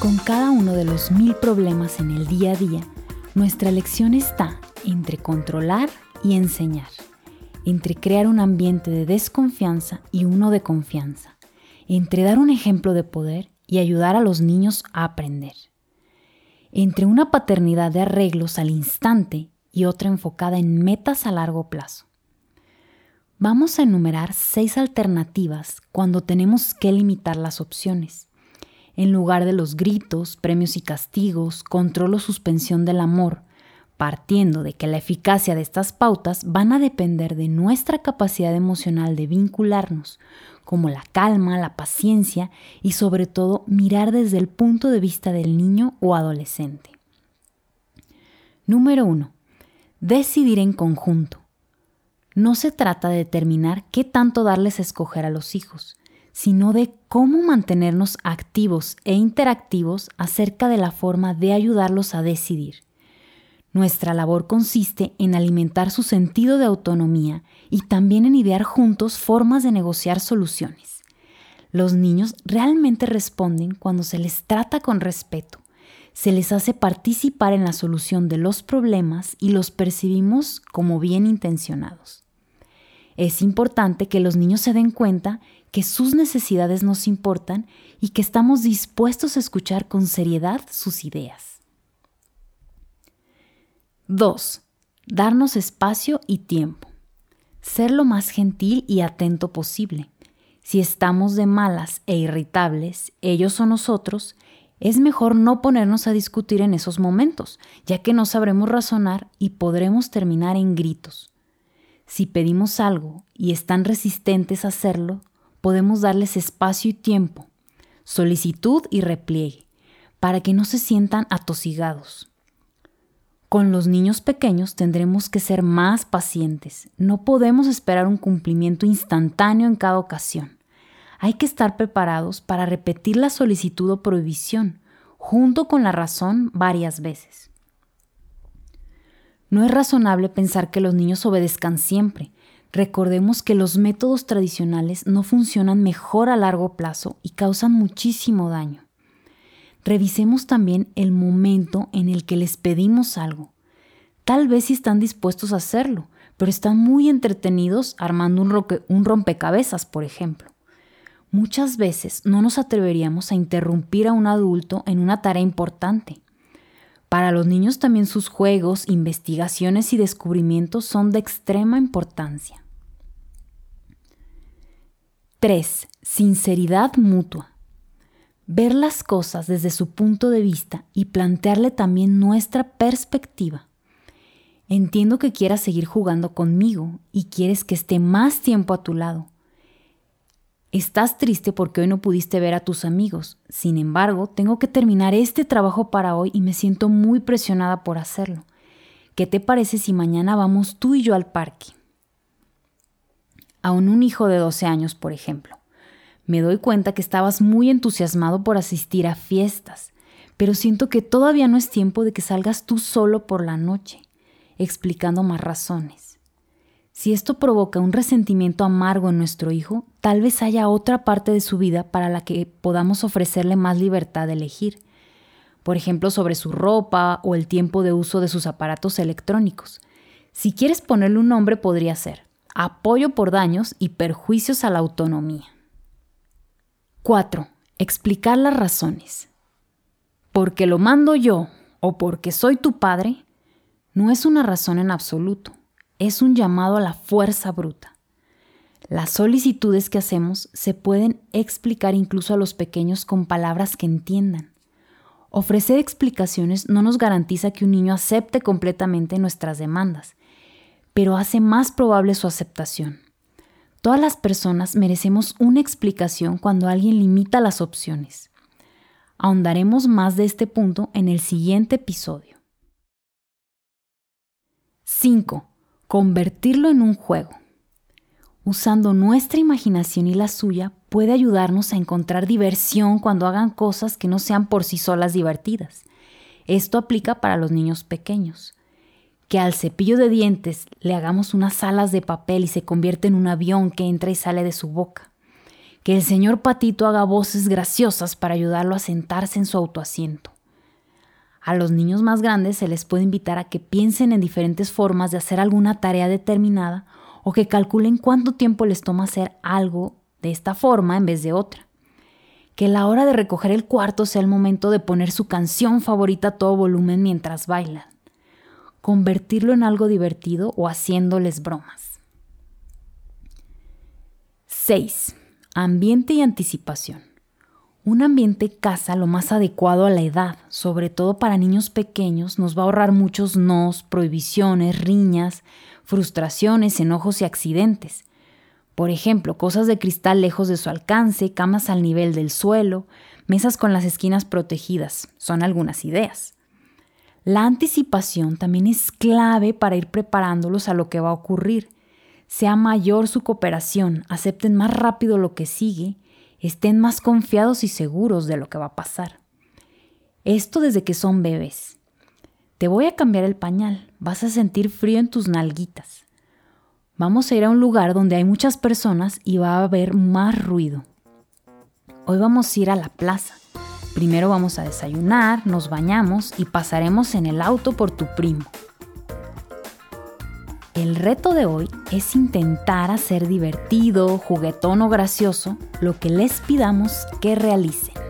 Con cada uno de los mil problemas en el día a día, nuestra lección está entre controlar y enseñar, entre crear un ambiente de desconfianza y uno de confianza, entre dar un ejemplo de poder y ayudar a los niños a aprender, entre una paternidad de arreglos al instante y otra enfocada en metas a largo plazo. Vamos a enumerar seis alternativas cuando tenemos que limitar las opciones. En lugar de los gritos, premios y castigos, control o suspensión del amor, partiendo de que la eficacia de estas pautas van a depender de nuestra capacidad emocional de vincularnos, como la calma, la paciencia y sobre todo mirar desde el punto de vista del niño o adolescente. Número 1. Decidir en conjunto. No se trata de determinar qué tanto darles a escoger a los hijos, sino de cómo mantenernos activos e interactivos acerca de la forma de ayudarlos a decidir. Nuestra labor consiste en alimentar su sentido de autonomía y también en idear juntos formas de negociar soluciones. Los niños realmente responden cuando se les trata con respeto, se les hace participar en la solución de los problemas y los percibimos como bien intencionados. Es importante que los niños se den cuenta que sus necesidades nos importan y que estamos dispuestos a escuchar con seriedad sus ideas. 2. Darnos espacio y tiempo. Ser lo más gentil y atento posible. Si estamos de malas e irritables, ellos o nosotros, es mejor no ponernos a discutir en esos momentos, ya que no sabremos razonar y podremos terminar en gritos. Si pedimos algo y están resistentes a hacerlo, podemos darles espacio y tiempo, solicitud y repliegue, para que no se sientan atosigados. Con los niños pequeños tendremos que ser más pacientes. No podemos esperar un cumplimiento instantáneo en cada ocasión. Hay que estar preparados para repetir la solicitud o prohibición, junto con la razón varias veces. No es razonable pensar que los niños obedezcan siempre. Recordemos que los métodos tradicionales no funcionan mejor a largo plazo y causan muchísimo daño revisemos también el momento en el que les pedimos algo. Tal vez si están dispuestos a hacerlo, pero están muy entretenidos armando un, un rompecabezas, por ejemplo. Muchas veces no nos atreveríamos a interrumpir a un adulto en una tarea importante. Para los niños también sus juegos, investigaciones y descubrimientos son de extrema importancia. 3. Sinceridad mutua ver las cosas desde su punto de vista y plantearle también nuestra perspectiva. Entiendo que quieras seguir jugando conmigo y quieres que esté más tiempo a tu lado. Estás triste porque hoy no pudiste ver a tus amigos. Sin embargo, tengo que terminar este trabajo para hoy y me siento muy presionada por hacerlo. ¿Qué te parece si mañana vamos tú y yo al parque? Aún un hijo de 12 años, por ejemplo. Me doy cuenta que estabas muy entusiasmado por asistir a fiestas, pero siento que todavía no es tiempo de que salgas tú solo por la noche, explicando más razones. Si esto provoca un resentimiento amargo en nuestro hijo, tal vez haya otra parte de su vida para la que podamos ofrecerle más libertad de elegir. Por ejemplo, sobre su ropa o el tiempo de uso de sus aparatos electrónicos. Si quieres ponerle un nombre podría ser apoyo por daños y perjuicios a la autonomía. 4. Explicar las razones. Porque lo mando yo o porque soy tu padre, no es una razón en absoluto, es un llamado a la fuerza bruta. Las solicitudes que hacemos se pueden explicar incluso a los pequeños con palabras que entiendan. Ofrecer explicaciones no nos garantiza que un niño acepte completamente nuestras demandas, pero hace más probable su aceptación. Todas las personas merecemos una explicación cuando alguien limita las opciones. Ahondaremos más de este punto en el siguiente episodio. 5. Convertirlo en un juego. Usando nuestra imaginación y la suya puede ayudarnos a encontrar diversión cuando hagan cosas que no sean por sí solas divertidas. Esto aplica para los niños pequeños. que al cepillo de dientes le hagamos unas alas de papel y se convierte en un avión que entra y sale de su boca. Que el señor Patito haga voces graciosas para ayudarlo a sentarse en su autoasiento. A los niños más grandes se les puede invitar a que piensen en diferentes formas de hacer alguna tarea determinada o que calculen cuánto tiempo les toma hacer algo de esta forma en vez de otra. Que la hora de recoger el cuarto sea el momento de poner su canción favorita a todo volumen mientras bailan. Convertirlo en algo divertido o haciéndoles bromas. 6. Ambiente y anticipación. Un ambiente casa lo más adecuado a la edad, sobre todo para niños pequeños, nos va a ahorrar muchos nos, prohibiciones, riñas, frustraciones, enojos y accidentes. Por ejemplo, cosas de cristal lejos de su alcance, camas al nivel del suelo, mesas con las esquinas protegidas, son algunas ideas. La anticipación también es clave para ir preparándolos a lo que va a ocurrir. Sea mayor su cooperación, acepten más rápido lo que sigue, estén más confiados y seguros de lo que va a pasar. Esto desde que son bebés. Te voy a cambiar el pañal, vas a sentir frío en tus nalguitas. Vamos a ir a un lugar donde hay muchas personas y va a haber más ruido. Hoy vamos a ir a la plaza. Primero vamos a desayunar, nos bañamos y pasaremos en el auto por tu primo. El reto de hoy es intentar hacer divertido, juguetón o gracioso lo que les pidamos que realicen.